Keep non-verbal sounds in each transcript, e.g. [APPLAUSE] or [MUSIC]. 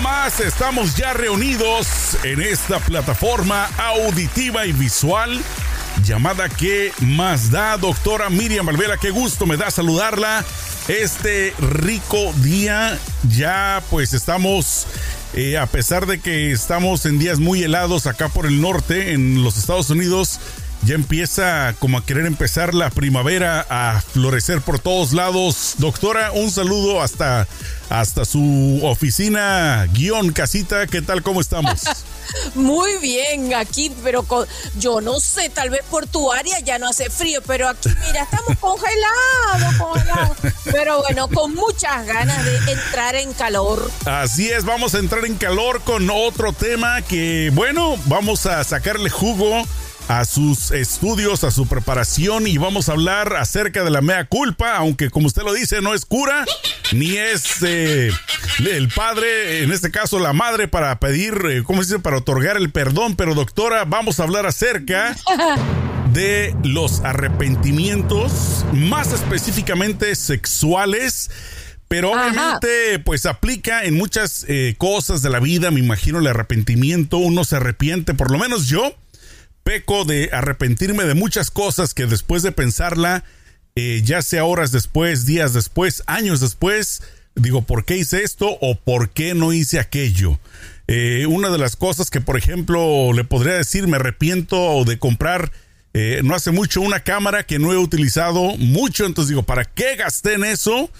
más estamos ya reunidos en esta plataforma auditiva y visual llamada ¿Qué más da? Doctora Miriam Valvela, qué gusto me da saludarla. Este rico día ya pues estamos, eh, a pesar de que estamos en días muy helados acá por el norte, en los Estados Unidos, ya empieza como a querer empezar la primavera a florecer por todos lados. Doctora, un saludo hasta, hasta su oficina guion casita. ¿Qué tal? ¿Cómo estamos? [LAUGHS] Muy bien, aquí, pero con, yo no sé, tal vez por tu área ya no hace frío, pero aquí, mira, estamos congelados, congelados. Pero bueno, con muchas ganas de entrar en calor. Así es, vamos a entrar en calor con otro tema que, bueno, vamos a sacarle jugo a sus estudios, a su preparación y vamos a hablar acerca de la mea culpa, aunque como usted lo dice, no es cura, ni es eh, el padre, en este caso la madre, para pedir, eh, ¿cómo se dice?, para otorgar el perdón, pero doctora, vamos a hablar acerca [LAUGHS] de los arrepentimientos, más específicamente sexuales. Pero obviamente, pues aplica en muchas eh, cosas de la vida, me imagino el arrepentimiento, uno se arrepiente, por lo menos yo, peco de arrepentirme de muchas cosas que después de pensarla, eh, ya sea horas después, días después, años después, digo, ¿por qué hice esto o por qué no hice aquello? Eh, una de las cosas que, por ejemplo, le podría decir, me arrepiento de comprar eh, no hace mucho una cámara que no he utilizado mucho, entonces digo, ¿para qué gasté en eso?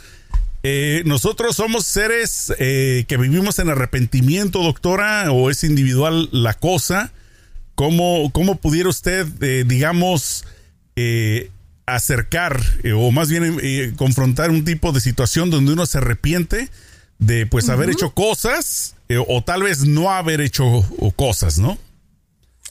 nosotros somos seres que vivimos en arrepentimiento, doctora, o es individual la cosa. ¿Cómo, cómo pudiera usted, eh, digamos, eh, acercar eh, o más bien confrontar un tipo de situación donde uno se arrepiente de pues haber hecho cosas o tal vez no haber hecho cosas, ¿no?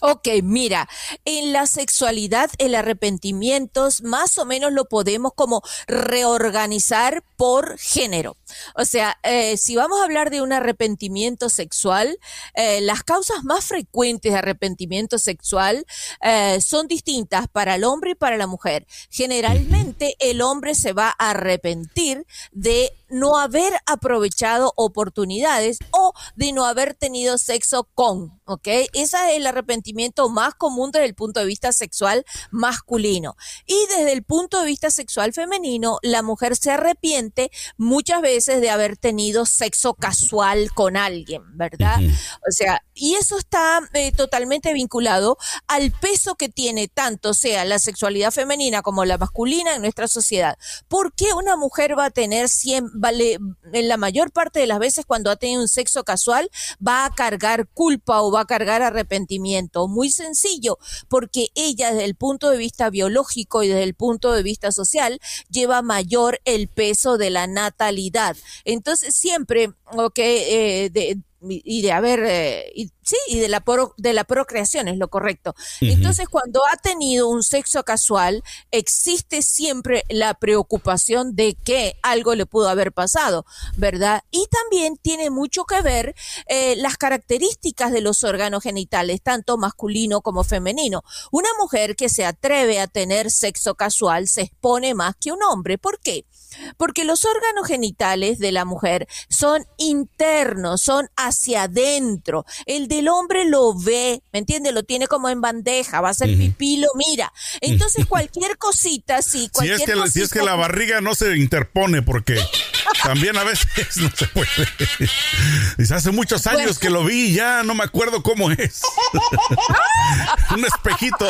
Ok, mira, en la sexualidad el arrepentimiento más o menos lo podemos como reorganizar por género. O sea, eh, si vamos a hablar de un arrepentimiento sexual, eh, las causas más frecuentes de arrepentimiento sexual eh, son distintas para el hombre y para la mujer. Generalmente el hombre se va a arrepentir de no haber aprovechado oportunidades o de no haber tenido sexo con, ¿ok? Ese es el arrepentimiento más común desde el punto de vista sexual masculino. Y desde el punto de vista sexual femenino, la mujer se arrepiente muchas veces de haber tenido sexo casual con alguien, ¿verdad? O sea, y eso está eh, totalmente vinculado al peso que tiene tanto sea la sexualidad femenina como la masculina en nuestra sociedad. ¿Por qué una mujer va a tener 100 vale, en la mayor parte de las veces cuando ha tenido un sexo casual, va a cargar culpa o va a cargar arrepentimiento. Muy sencillo, porque ella desde el punto de vista biológico y desde el punto de vista social lleva mayor el peso de la natalidad. Entonces siempre, ok, eh, de, y de haber, eh, sí, y de la, de la procreación es lo correcto. Entonces, cuando ha tenido un sexo casual, existe siempre la preocupación de que algo le pudo haber pasado, ¿verdad? Y también tiene mucho que ver eh, las características de los órganos genitales, tanto masculino como femenino. Una mujer que se atreve a tener sexo casual se expone más que un hombre. ¿Por qué? Porque los órganos genitales de la mujer son internos, son hacia adentro. El del hombre lo ve, ¿me entiende? Lo tiene como en bandeja, va a ser pipí, lo mira. Entonces cualquier cosita, sí, cualquier si es que, Si es que la barriga no se interpone, porque también a veces [LAUGHS] no se puede. Dice, hace muchos años que lo vi y ya no me acuerdo cómo es. [LAUGHS] Un espejito.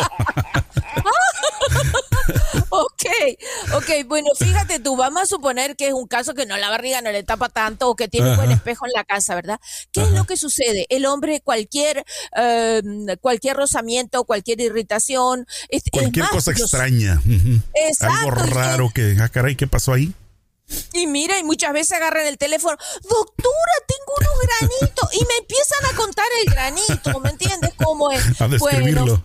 Ok, bueno, fíjate tú, vamos a suponer que es un caso que no la barriga no le tapa tanto o que tiene un buen espejo en la casa, ¿verdad? ¿Qué es lo que sucede? El hombre, cualquier, em, cualquier rozamiento, cualquier irritación, cualquier cosa extraña, algo raro que, ah, caray, ¿qué pasó ahí? Y mira, y muchas veces agarran el teléfono, doctora, tengo unos granitos, y me empiezan a contar el granito, ¿me entiendes cómo es? A describirlo.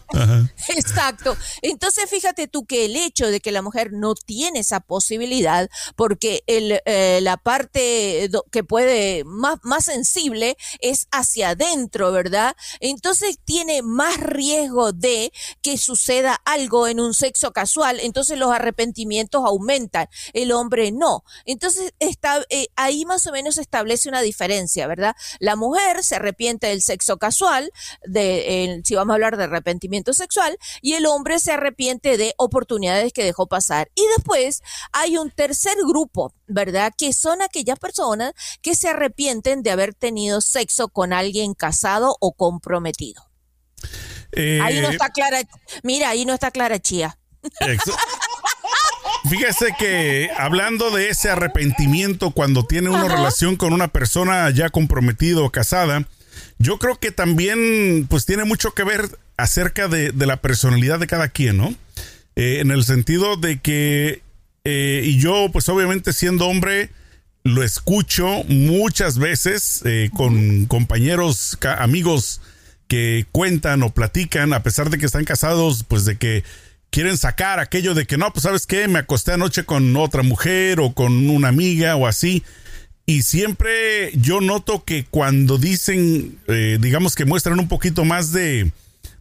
exacto. Entonces, fíjate tú que el hecho de que la mujer no tiene esa posibilidad, porque el, eh, la parte que puede, más, más sensible, es hacia adentro, ¿verdad? Entonces tiene más riesgo de que suceda algo en un sexo casual, entonces los arrepentimientos aumentan, el hombre no. Entonces, está, eh, ahí más o menos se establece una diferencia, ¿verdad? La mujer se arrepiente del sexo casual, de, si vamos a hablar de arrepentimiento sexual, y el hombre se arrepiente de oportunidades que dejó pasar. Y después hay un tercer grupo, ¿verdad? Que son aquellas personas que se arrepienten de haber tenido sexo con alguien casado o comprometido. ahí no eh, está clara, mira, ahí no está clara Chía. Fíjese que hablando de ese arrepentimiento cuando tiene una relación con una persona ya comprometida o casada, yo creo que también pues tiene mucho que ver acerca de, la personalidad de cada quien, ¿no? Eh, en el sentido de que, eh, y yo pues obviamente siendo hombre, lo escucho muchas veces eh, con compañeros, amigos que cuentan o platican, a pesar de que están casados, pues de que quieren sacar aquello de que no, pues sabes qué, me acosté anoche con otra mujer o con una amiga o así. Y siempre yo noto que cuando dicen, eh, digamos que muestran un poquito más de,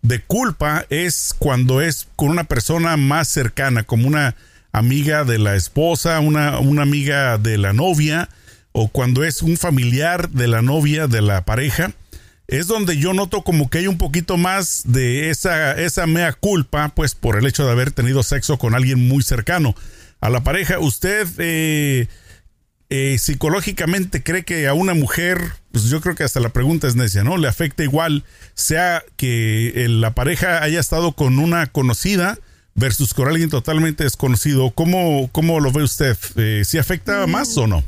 de culpa, es cuando es con una persona más cercana, como una amiga de la esposa, una, una amiga de la novia, o cuando es un familiar de la novia, de la pareja es donde yo noto como que hay un poquito más de esa, esa mea culpa, pues por el hecho de haber tenido sexo con alguien muy cercano a la pareja. ¿Usted eh, eh, psicológicamente cree que a una mujer, pues yo creo que hasta la pregunta es necia, ¿no? Le afecta igual, sea que la pareja haya estado con una conocida versus con alguien totalmente desconocido. ¿Cómo, cómo lo ve usted? Eh, ¿Si afecta más o no?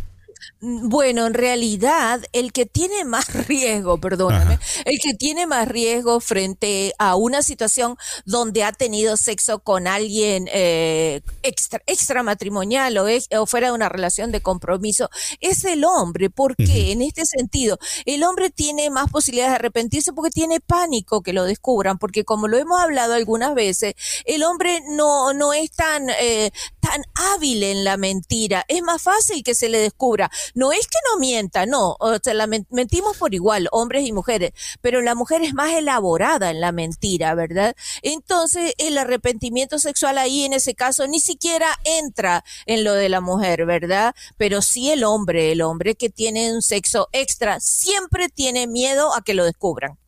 Bueno, en realidad, el que tiene más [LAUGHS] riesgo, perdóname, el que tiene más riesgo frente a una situación donde ha tenido sexo con alguien eh, extra, extramatrimonial o, o, fuera de una relación de compromiso es el hombre. porque En este sentido, el hombre tiene más posibilidades de arrepentirse porque tiene pánico que lo descubran, porque como lo hemos hablado algunas veces, el hombre no, no es tan, eh, tan hábil en la mentira. Es más fácil que se le descubra no es que no mienta, no, o sea, la mentimos por igual, hombres y mujeres, pero la mujer es más elaborada en la mentira, ¿verdad? Entonces, el arrepentimiento sexual ahí en ese caso ni siquiera entra en lo de la mujer, ¿verdad? Pero sí el hombre, el hombre que tiene un sexo extra, siempre tiene miedo a que lo descubran.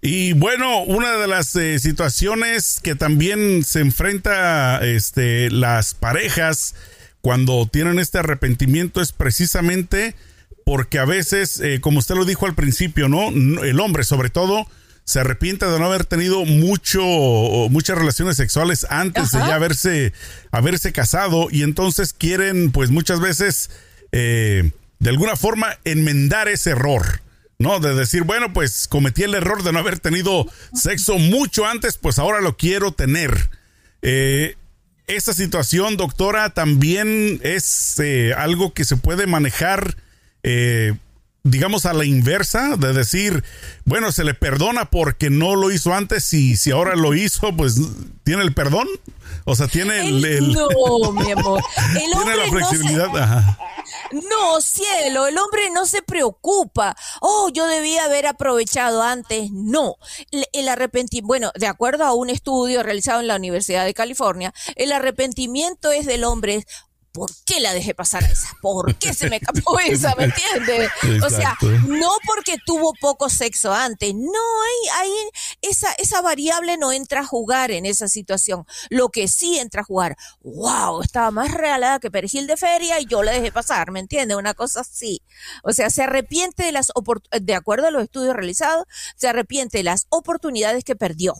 Y bueno, una de las eh, situaciones que también se enfrenta este, las parejas cuando tienen este arrepentimiento es precisamente porque a veces, eh, como usted lo dijo al principio, ¿no? El hombre, sobre todo, se arrepiente de no haber tenido mucho, muchas relaciones sexuales antes de ya haberse, haberse casado y entonces quieren, pues muchas veces, eh, de alguna forma, enmendar ese error. ¿no? De decir, bueno, pues cometí el error de no haber tenido sexo mucho antes, pues ahora lo quiero tener. Eh, esa situación, doctora, también es eh, algo que se puede manejar, eh, digamos, a la inversa, de decir, bueno, se le perdona porque no lo hizo antes y si ahora lo hizo, pues tiene el perdón. O sea, tiene el... no, [LAUGHS] mi amor. tiene la flexibilidad. Ajá. No, cielo, el hombre no se preocupa. Oh, yo debía haber aprovechado antes. No, el arrepentimiento, bueno, de acuerdo a un estudio realizado en la Universidad de California, el arrepentimiento es del hombre, ¿por qué la dejé pasar a esa? ¿Por qué se me escapó [LAUGHS] esa? ¿Me entiendes? O sea, no porque tuvo poco sexo antes, no hay, hay esa, esa variable no entra a jugar en esa situación. Lo que sí entra a jugar, wow, estaba más regalada que perejil de feria y yo la dejé pasar, ¿me entiendes? Una cosa así. O sea, se arrepiente de las de acuerdo a los estudios realizados, se arrepiente de las oportunidades que perdió.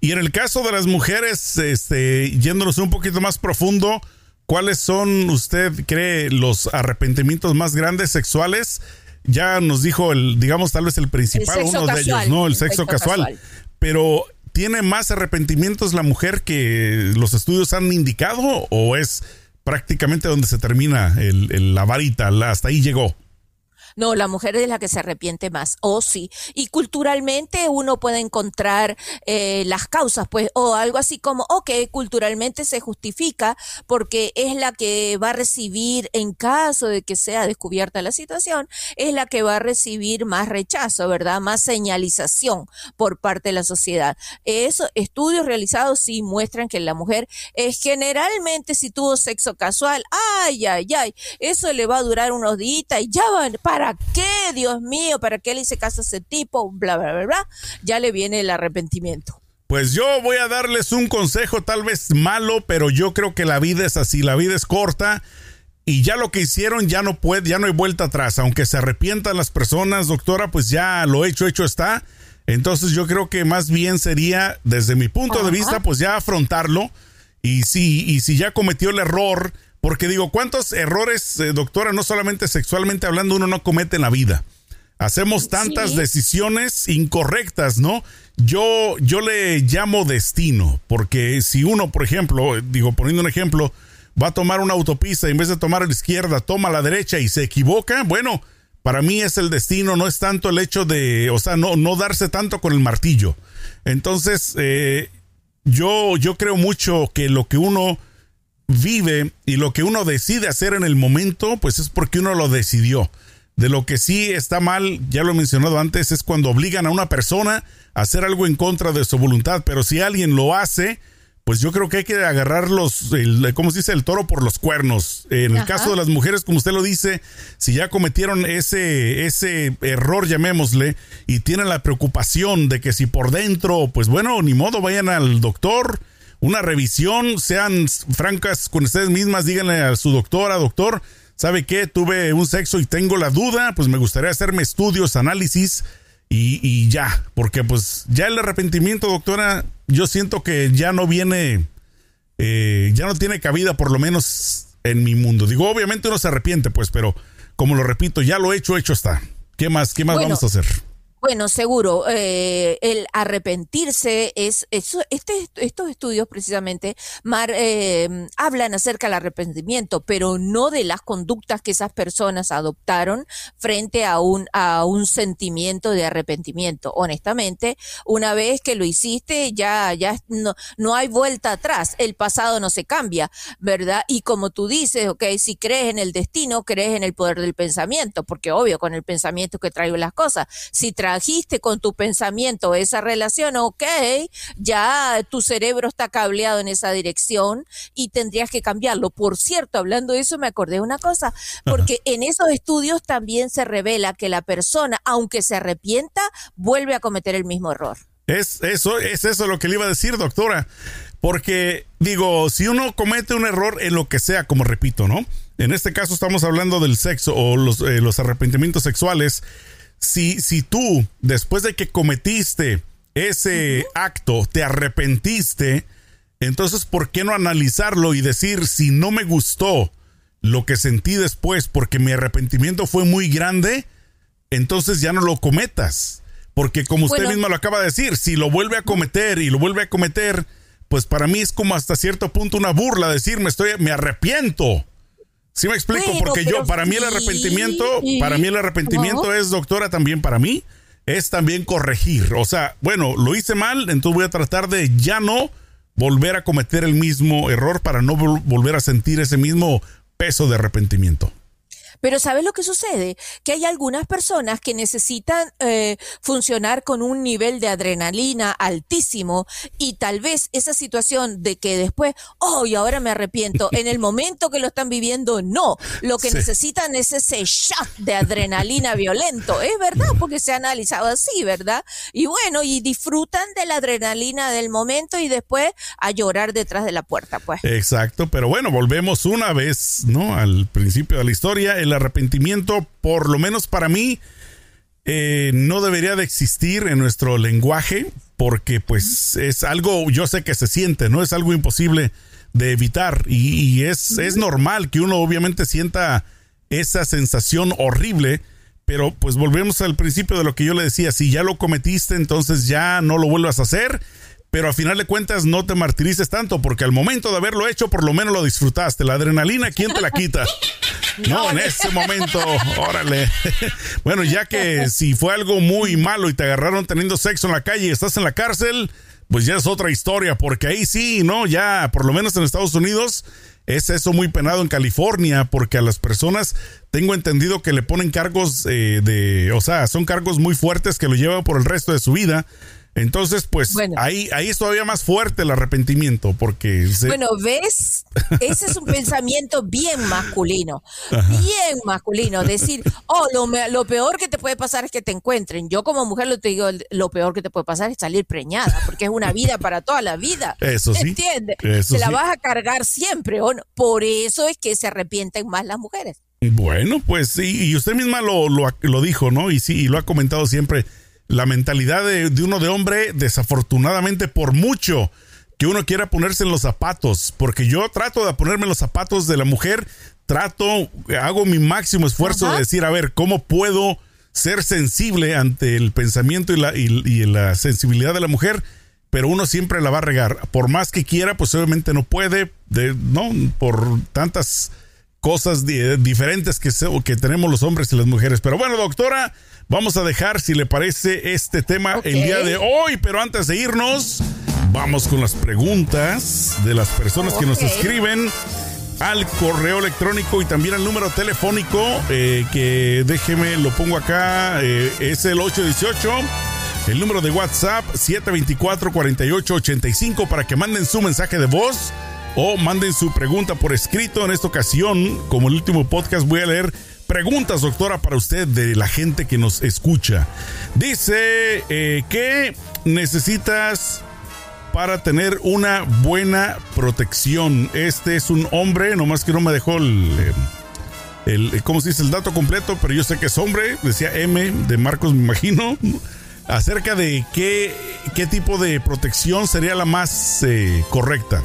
Y en el caso de las mujeres, este, yéndonos un poquito más profundo, ¿Cuáles son, usted cree, los arrepentimientos más grandes sexuales? Ya nos dijo el, digamos, tal vez el principal, uno de ellos, ¿no? El, sexo, casual. Pero, ¿tiene más arrepentimientos la mujer que los estudios han indicado? ¿O es prácticamente donde se termina el, la varita? Hasta ahí llegó. No, la mujer es la que se arrepiente más. Oh, sí. Y culturalmente uno puede encontrar eh, las causas, pues, o algo así como, ok, culturalmente se justifica porque es la que va a recibir, en caso de que sea descubierta la situación, es la que va a recibir más rechazo, ¿verdad? Más señalización por parte de la sociedad. Esos estudios realizados sí muestran que la mujer es generalmente si tuvo sexo casual, ay, ay, ay, eso le va a durar unos días y ya van, ¿para qué, Dios mío? ¿Para qué le hice caso a ese tipo? Bla, bla, bla, bla. Ya le viene el arrepentimiento. Pues yo voy a darles un consejo tal vez malo, pero yo creo que la vida es así, la vida es corta y ya lo que hicieron ya no puede, ya no hay vuelta atrás, aunque se arrepientan las personas, doctora, pues ya lo hecho hecho está. Entonces yo creo que más bien sería desde mi punto de vista pues ya afrontarlo y si y si ya cometió el error, porque digo, ¿cuántos errores, eh, doctora, no solamente sexualmente hablando, uno no comete en la vida? Hacemos tantas decisiones incorrectas, ¿no? Yo, yo le llamo destino, porque si uno, por ejemplo, digo, poniendo un ejemplo, va a tomar una autopista y en vez de tomar a la izquierda, toma a la derecha y se equivoca, bueno, para mí es el destino, no es tanto el hecho de, o sea, no, no darse tanto con el martillo. Entonces, eh, yo, yo creo mucho que lo que uno vive y lo que uno decide hacer en el momento, pues es porque uno lo decidió. De lo que sí está mal, ya lo he mencionado antes, es cuando obligan a una persona a hacer algo en contra de su voluntad. Pero si alguien lo hace, pues yo creo que hay que agarrar los, el, ¿cómo se dice? El toro por los cuernos. En el caso de las mujeres, como usted lo dice, si ya cometieron ese, ese error, llamémosle, y tienen la preocupación de que si por dentro, pues bueno, ni modo, vayan al doctor, una revisión, sean francas con ustedes mismas, díganle a su doctora, doctor, ¿sabe qué? Tuve un sexo y tengo la duda, pues me gustaría hacerme estudios, análisis y, ya, porque pues ya el arrepentimiento, doctora, yo siento que ya no viene, eh, ya no tiene cabida por lo menos en mi mundo. Digo, obviamente uno se arrepiente, pues, pero como lo repito, ya lo hecho, hecho está. ¿Qué más, qué más vamos a hacer? Bueno, seguro, eh, el arrepentirse es, este, estos estudios precisamente mar, eh, hablan acerca del arrepentimiento, pero no de las conductas que esas personas adoptaron frente a un, a un sentimiento de arrepentimiento. Honestamente, una vez que lo hiciste, ya, ya no, hay vuelta atrás, el pasado no se cambia, ¿verdad? Y como tú dices, ok, si crees en el destino, crees en el poder del pensamiento, porque obvio, con el pensamiento que traigo las cosas, si trajiste con tu pensamiento esa relación, ok, ya tu cerebro está cableado en esa dirección y tendrías que cambiarlo. Por cierto, hablando de eso, me acordé de una cosa, porque en esos estudios también se revela que la persona, aunque se arrepienta, vuelve a cometer el mismo error. Es eso, es eso lo que le iba a decir, doctora. Porque, digo, si uno comete un error en lo que sea, como repito, ¿no? En este caso estamos hablando del sexo o los, eh, los arrepentimientos sexuales si, si tú, después de que cometiste ese acto, te arrepentiste, entonces, ¿por qué no analizarlo y decir, si no me gustó lo que sentí después porque mi arrepentimiento fue muy grande, entonces ya no lo cometas? Porque como usted misma lo acaba de decir, si lo vuelve a cometer y lo vuelve a cometer, pues para mí es como hasta cierto punto una burla decir, me estoy, me arrepiento. Sí me explico, porque yo, para mí el arrepentimiento, para mí el arrepentimiento es, doctora, también para mí, es también corregir. O sea, bueno, lo hice mal, entonces voy a tratar de ya no volver a cometer el mismo error para no volver a sentir ese mismo peso de arrepentimiento. Pero ¿sabes lo que sucede? Que hay algunas personas que necesitan eh, funcionar con un nivel de adrenalina altísimo y tal vez esa situación de que después, oh, y ahora me arrepiento, en el momento que lo están viviendo, no. Lo que necesitan es ese shot de adrenalina violento. Es verdad, porque se ha analizado así, ¿verdad? Y bueno, y disfrutan de la adrenalina del momento y después a llorar detrás de la puerta, pues. Exacto, pero bueno, volvemos una vez, ¿no? Al principio de la historia el arrepentimiento, por lo menos para mí, eh, no debería de existir en nuestro lenguaje, porque pues es algo, yo sé que se siente, ¿no? Es algo imposible de evitar y, es, es normal que uno obviamente sienta esa sensación horrible, pero pues volvemos al principio de lo que yo le decía, si ya lo cometiste, entonces ya no lo vuelvas a hacer pero a final de cuentas no te martirices tanto, porque al momento de haberlo hecho, por lo menos lo disfrutaste. La adrenalina, ¿quién te la quita? [LAUGHS] No, en ese momento, órale. [LAUGHS] Bueno, ya que si fue algo muy malo y te agarraron teniendo sexo en la calle y estás en la cárcel, pues ya es otra historia, porque ahí sí, ¿no? Ya, por lo menos en Estados Unidos, es eso muy penado en California, porque a las personas tengo entendido que le ponen cargos eh, de, o sea, son cargos muy fuertes que lo llevan por el resto de su vida. Entonces, pues ahí, ahí es todavía más fuerte el arrepentimiento, porque... Bueno, ¿ves? Ese es un [LAUGHS] pensamiento bien masculino, bien masculino. Decir, oh, lo, lo, peor que te puede pasar es que te encuentren. Yo como mujer lo te digo, lo peor que te puede pasar es salir preñada, porque es una vida para toda la vida. Eso sí. ¿Entiendes? Se la vas a cargar siempre, ¿o no? Por eso es que se arrepienten más las mujeres. Bueno, pues sí, y usted misma lo, lo, lo dijo, ¿no? Y sí, y lo ha comentado siempre la mentalidad de, uno de hombre, desafortunadamente por mucho que uno quiera ponerse en los zapatos, porque yo trato de ponerme en los zapatos de la mujer, trato, hago mi máximo esfuerzo de decir, a ver, ¿cómo puedo ser sensible ante el pensamiento y la, y, la sensibilidad de la mujer? Pero uno siempre la va a regar. Por más que quiera, pues obviamente no puede, de, ¿no? Por tantas cosas diferentes que, que tenemos los hombres y las mujeres. Pero bueno, doctora, Vamos a dejar, si le parece, este tema el día de hoy, pero antes de irnos, vamos con las preguntas de las personas que nos escriben al correo electrónico y también al número telefónico, eh, que déjeme, lo pongo acá, eh, es el 818. El número de WhatsApp 724-4885 para que manden su mensaje de voz o manden su pregunta por escrito. En esta ocasión, como el último podcast, voy a leer preguntas, doctora, para usted de la gente que nos escucha. Dice eh, que necesitas para tener una buena protección. Este es un hombre, nomás que no me dejó el, eh, el, ¿cómo se dice? El dato completo, pero yo sé que es hombre, decía M de Marcos, me imagino, acerca de qué, qué tipo de protección sería la más eh, correcta.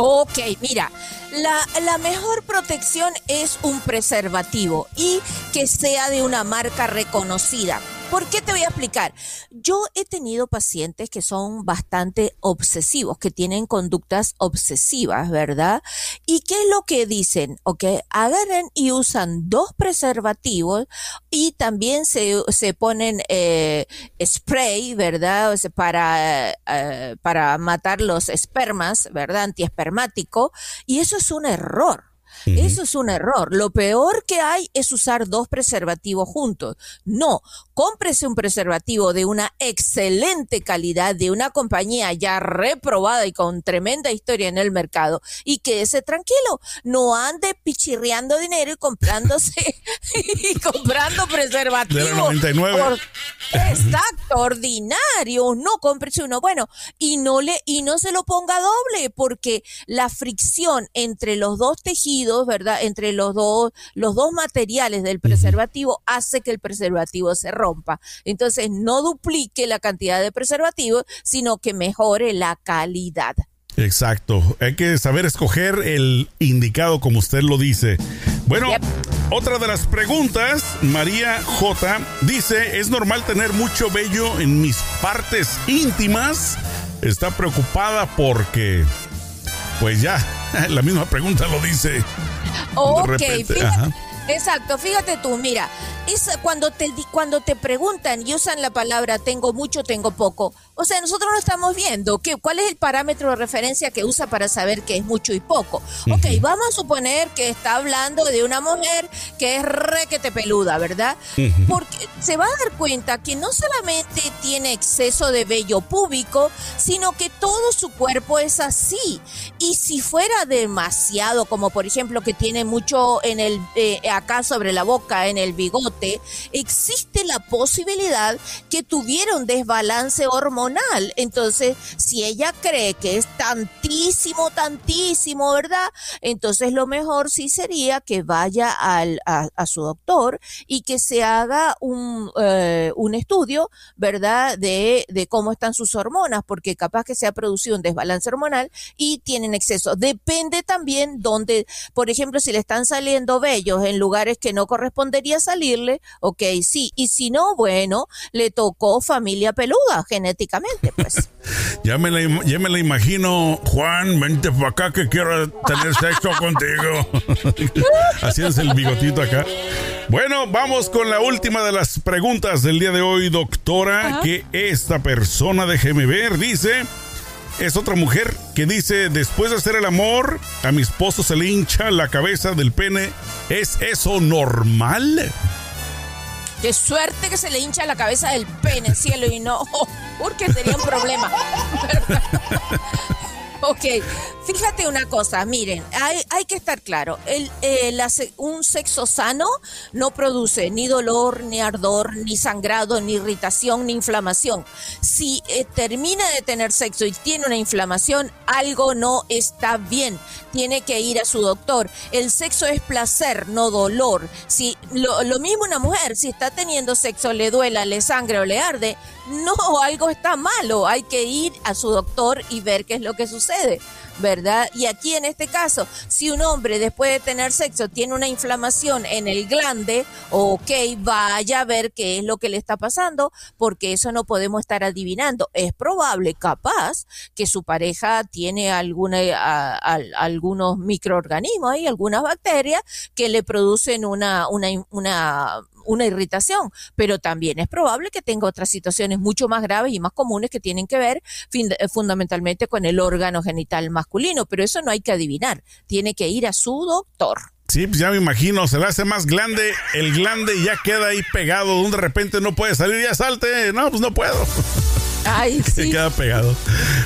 Ok, mira, la, mejor protección es un preservativo y que sea de una marca reconocida. ¿Por qué te voy a explicar? Yo he tenido pacientes que son bastante obsesivos, que tienen conductas obsesivas, ¿verdad? ¿Y qué es lo que dicen? Ok, agarren y usan dos preservativos y también se, se ponen eh, spray, ¿verdad? para, eh, para matar los espermas, ¿verdad? Antiespermático. Y eso es un error. Eso es un error. Lo peor que hay es usar dos preservativos juntos. No, cómprese un preservativo de una excelente calidad, de una compañía ya reprobada y con tremenda historia en el mercado y quédese tranquilo. No ande pichirreando dinero y comprándose [LAUGHS] y comprando preservativos. De 99. exacto, ordinario. No, cómprese uno. Bueno, y no le, y no se lo ponga doble porque la fricción entre los dos tejidos ¿verdad? Entre los dos, los dos materiales del preservativo hace que el preservativo se rompa. Entonces, no duplique la cantidad de preservativo, sino que mejore la calidad. Exacto. Hay que saber escoger el indicado como usted lo dice. Bueno, otra de las preguntas, María J dice, ¿es normal tener mucho vello en mis partes íntimas? Está preocupada porque, pues ya, [LAUGHS] la misma pregunta lo dice. Ok, fíjate, exacto, fíjate tú, mira, es cuando te, cuando te preguntan y usan la palabra tengo mucho, tengo poco. O sea, nosotros no estamos viendo que, cuál es el parámetro de referencia que usa para saber qué es mucho y poco. Ok, vamos a suponer que está hablando de una mujer que es requete peluda, ¿verdad? Porque se va a dar cuenta que no solamente tiene exceso de vello púbico, sino que todo su cuerpo es así. Y si fuera demasiado, como por ejemplo que tiene mucho en el eh, acá sobre la boca, en el bigote, existe la posibilidad que tuviera un desbalance hormonal. Entonces, si ella cree que es tantísimo, tantísimo, ¿verdad? Entonces lo mejor sí sería que vaya al, a, su doctor y que se haga un, eh, un estudio, ¿verdad? De, de cómo están sus hormonas, porque capaz que se ha producido un desbalance hormonal y tienen exceso. Depende también donde, por ejemplo, si le están saliendo vellos en lugares que no correspondería salirle, ok, sí, y si no, bueno, le tocó familia peluda genéticamente, pues. [LAUGHS] ya, me la, ya me la imagino, Juan, vente para acá que quiero tener sexo [LAUGHS] contigo. [LAUGHS] Así es el bigotito acá. Bueno, vamos con la última de las preguntas del día de hoy, doctora, que esta persona, déjeme ver, dice es otra mujer que dice, después de hacer el amor, a mi esposo se le hincha la cabeza del pene. ¿Es eso normal? Qué suerte que se le hincha la cabeza del pene, cielo, y no, porque sería un problema. [LAUGHS] Ok, fíjate una cosa, miren, hay, que estar claro, el, eh, un sexo sano no produce ni dolor, ni ardor, ni sangrado, ni irritación, ni inflamación. Si eh, termina de tener sexo y tiene una inflamación, algo no está bien, tiene que ir a su doctor. El sexo es placer, no dolor. Si lo, lo mismo una mujer, si está teniendo sexo, le duela, le sangre o le arde, no, algo está malo, hay que ir a su doctor y ver qué es lo que sucede, ¿verdad? Y aquí en este caso, si un hombre después de tener sexo tiene una inflamación en el glande, ok, vaya a ver qué es lo que le está pasando, porque eso no podemos estar adivinando. Es probable, capaz, que su pareja tiene alguna, algunos microorganismos y algunas bacterias que le producen una, una, una una irritación, pero también es probable que tenga otras situaciones mucho más graves y más comunes que tienen que ver eh, fundamentalmente con el órgano genital masculino, pero eso no hay que adivinar, tiene que ir a su doctor. Sí, pues ya me imagino, se le hace más grande, el glande ya queda ahí pegado, donde de repente no puede salir, ya salte, no, pues no puedo. Ay, [LAUGHS] sí. Se queda pegado.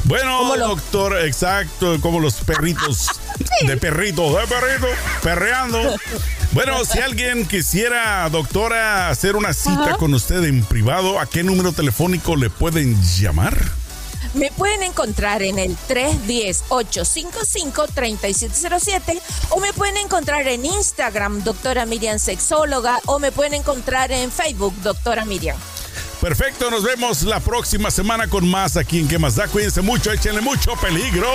Bueno, doctor, exacto, como los perritos. [LAUGHS] De perrito, de perrito, perreando. [LAUGHS] Bueno, si alguien quisiera, doctora, hacer una cita con usted en privado, ¿a qué número telefónico le pueden llamar? Me pueden encontrar en el 310-855-3707 o me pueden encontrar en Instagram, doctora Miriam Sexóloga, o me pueden encontrar en Facebook, doctora Miriam. Perfecto, nos vemos la próxima semana con más aquí en ¿Qué más da? Cuídense mucho, échenle mucho peligro.